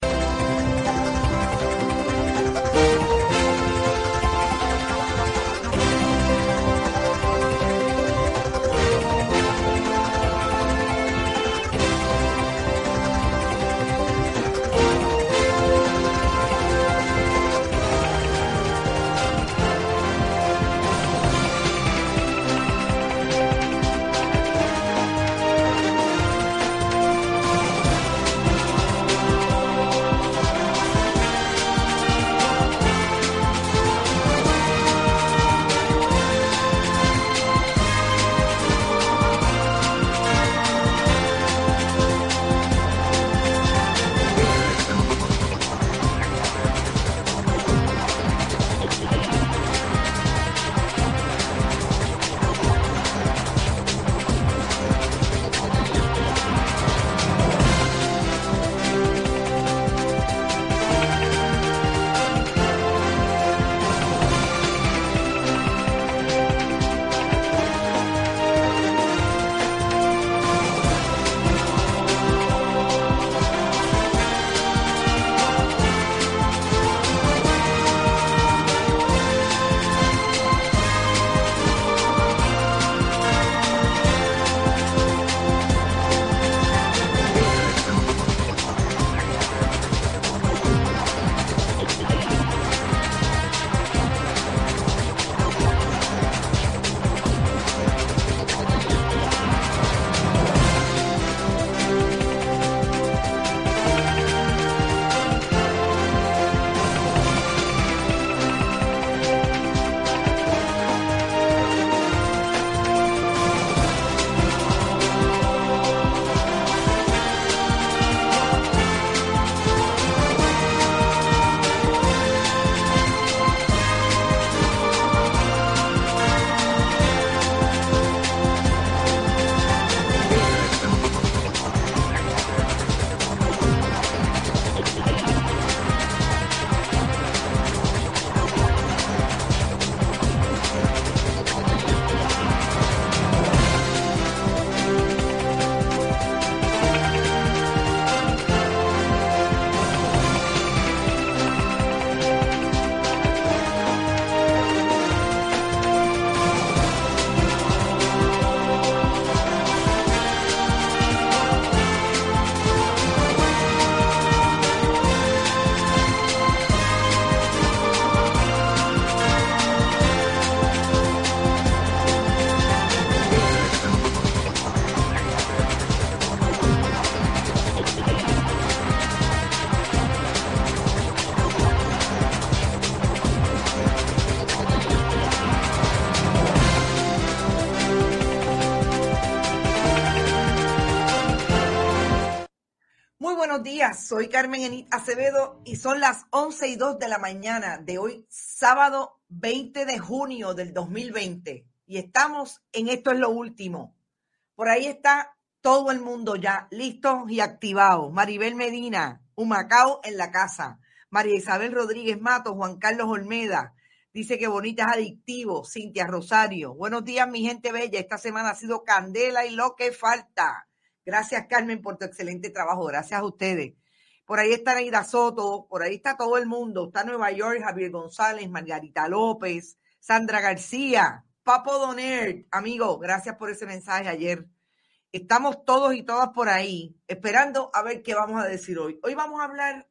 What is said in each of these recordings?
America. Soy Carmen Enit Acevedo y son las 11 y 2 de la mañana de hoy, sábado 20 de junio del 2020. Y estamos en Esto es lo último. Por ahí está todo el mundo ya listo y activado. Maribel Medina, Humacao en la casa. María Isabel Rodríguez Mato, Juan Carlos Olmeda. Dice que bonita es adictivo. Cintia Rosario. Buenos días, mi gente bella. Esta semana ha sido candela y lo que falta. Gracias, Carmen, por tu excelente trabajo. Gracias a ustedes. Por ahí está Neida Soto, por ahí está todo el mundo. Está Nueva York, Javier González, Margarita López, Sandra García, Papo Doner. Amigo, gracias por ese mensaje ayer. Estamos todos y todas por ahí esperando a ver qué vamos a decir hoy. Hoy vamos a hablar,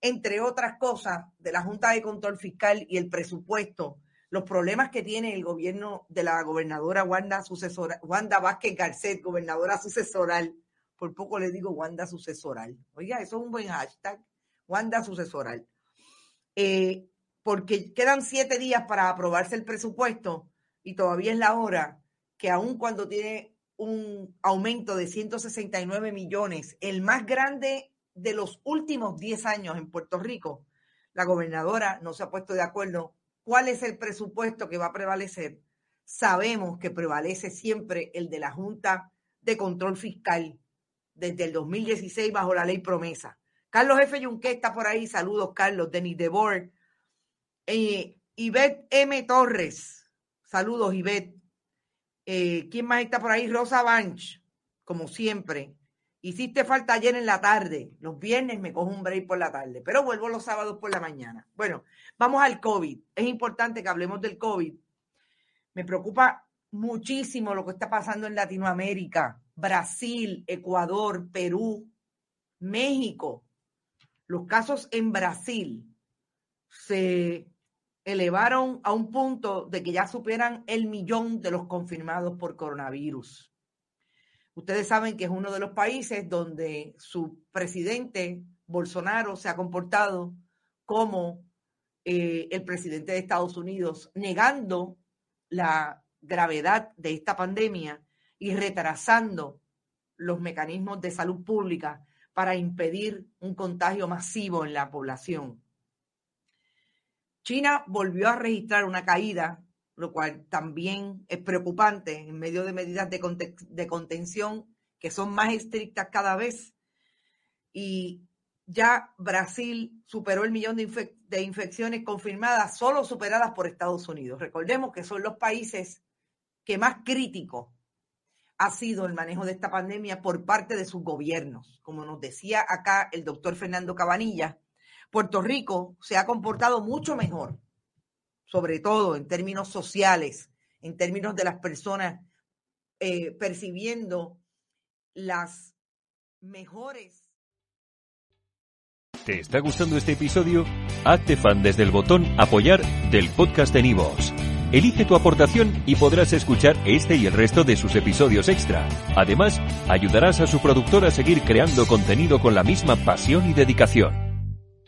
entre otras cosas, de la Junta de Control Fiscal y el presupuesto, los problemas que tiene el gobierno de la gobernadora Wanda, sucesora, Wanda Vázquez Garcet, gobernadora sucesoral por poco le digo Wanda sucesoral. Oiga, eso es un buen hashtag. Wanda sucesoral. Eh, porque quedan siete días para aprobarse el presupuesto y todavía es la hora que aun cuando tiene un aumento de 169 millones, el más grande de los últimos 10 años en Puerto Rico, la gobernadora no se ha puesto de acuerdo cuál es el presupuesto que va a prevalecer. Sabemos que prevalece siempre el de la Junta de Control Fiscal desde el 2016 bajo la ley promesa. Carlos F. Yunque está por ahí. Saludos, Carlos. Denis Debord. Eh, Ivette M. Torres. Saludos, Ivette. Eh, ¿Quién más está por ahí? Rosa Banch, como siempre. Hiciste falta ayer en la tarde. Los viernes me cojo un break por la tarde, pero vuelvo los sábados por la mañana. Bueno, vamos al COVID. Es importante que hablemos del COVID. Me preocupa muchísimo lo que está pasando en Latinoamérica, Brasil, Ecuador, Perú, México. Los casos en Brasil se elevaron a un punto de que ya superan el millón de los confirmados por coronavirus. Ustedes saben que es uno de los países donde su presidente, Bolsonaro, se ha comportado como eh, el presidente de Estados Unidos, negando la gravedad de esta pandemia y retrasando los mecanismos de salud pública para impedir un contagio masivo en la población. China volvió a registrar una caída lo cual también es preocupante en medio de medidas de, contención que son más estrictas cada vez. Y ya Brasil superó el millón de, de, infecciones confirmadas, solo superadas por Estados Unidos. Recordemos que son los países que más crítico ha sido el manejo de esta pandemia por parte de sus gobiernos. Como nos decía acá el doctor Fernando Cabanilla, Puerto Rico se ha comportado mucho mejor sobre todo en términos sociales, en términos de las personas eh, percibiendo las mejores. ¿Te está gustando este episodio? Hazte fan desde el botón apoyar del podcast de Nivos. Elige tu aportación y podrás escuchar este y el resto de sus episodios extra. Además, ayudarás a su productor a seguir creando contenido con la misma pasión y dedicación.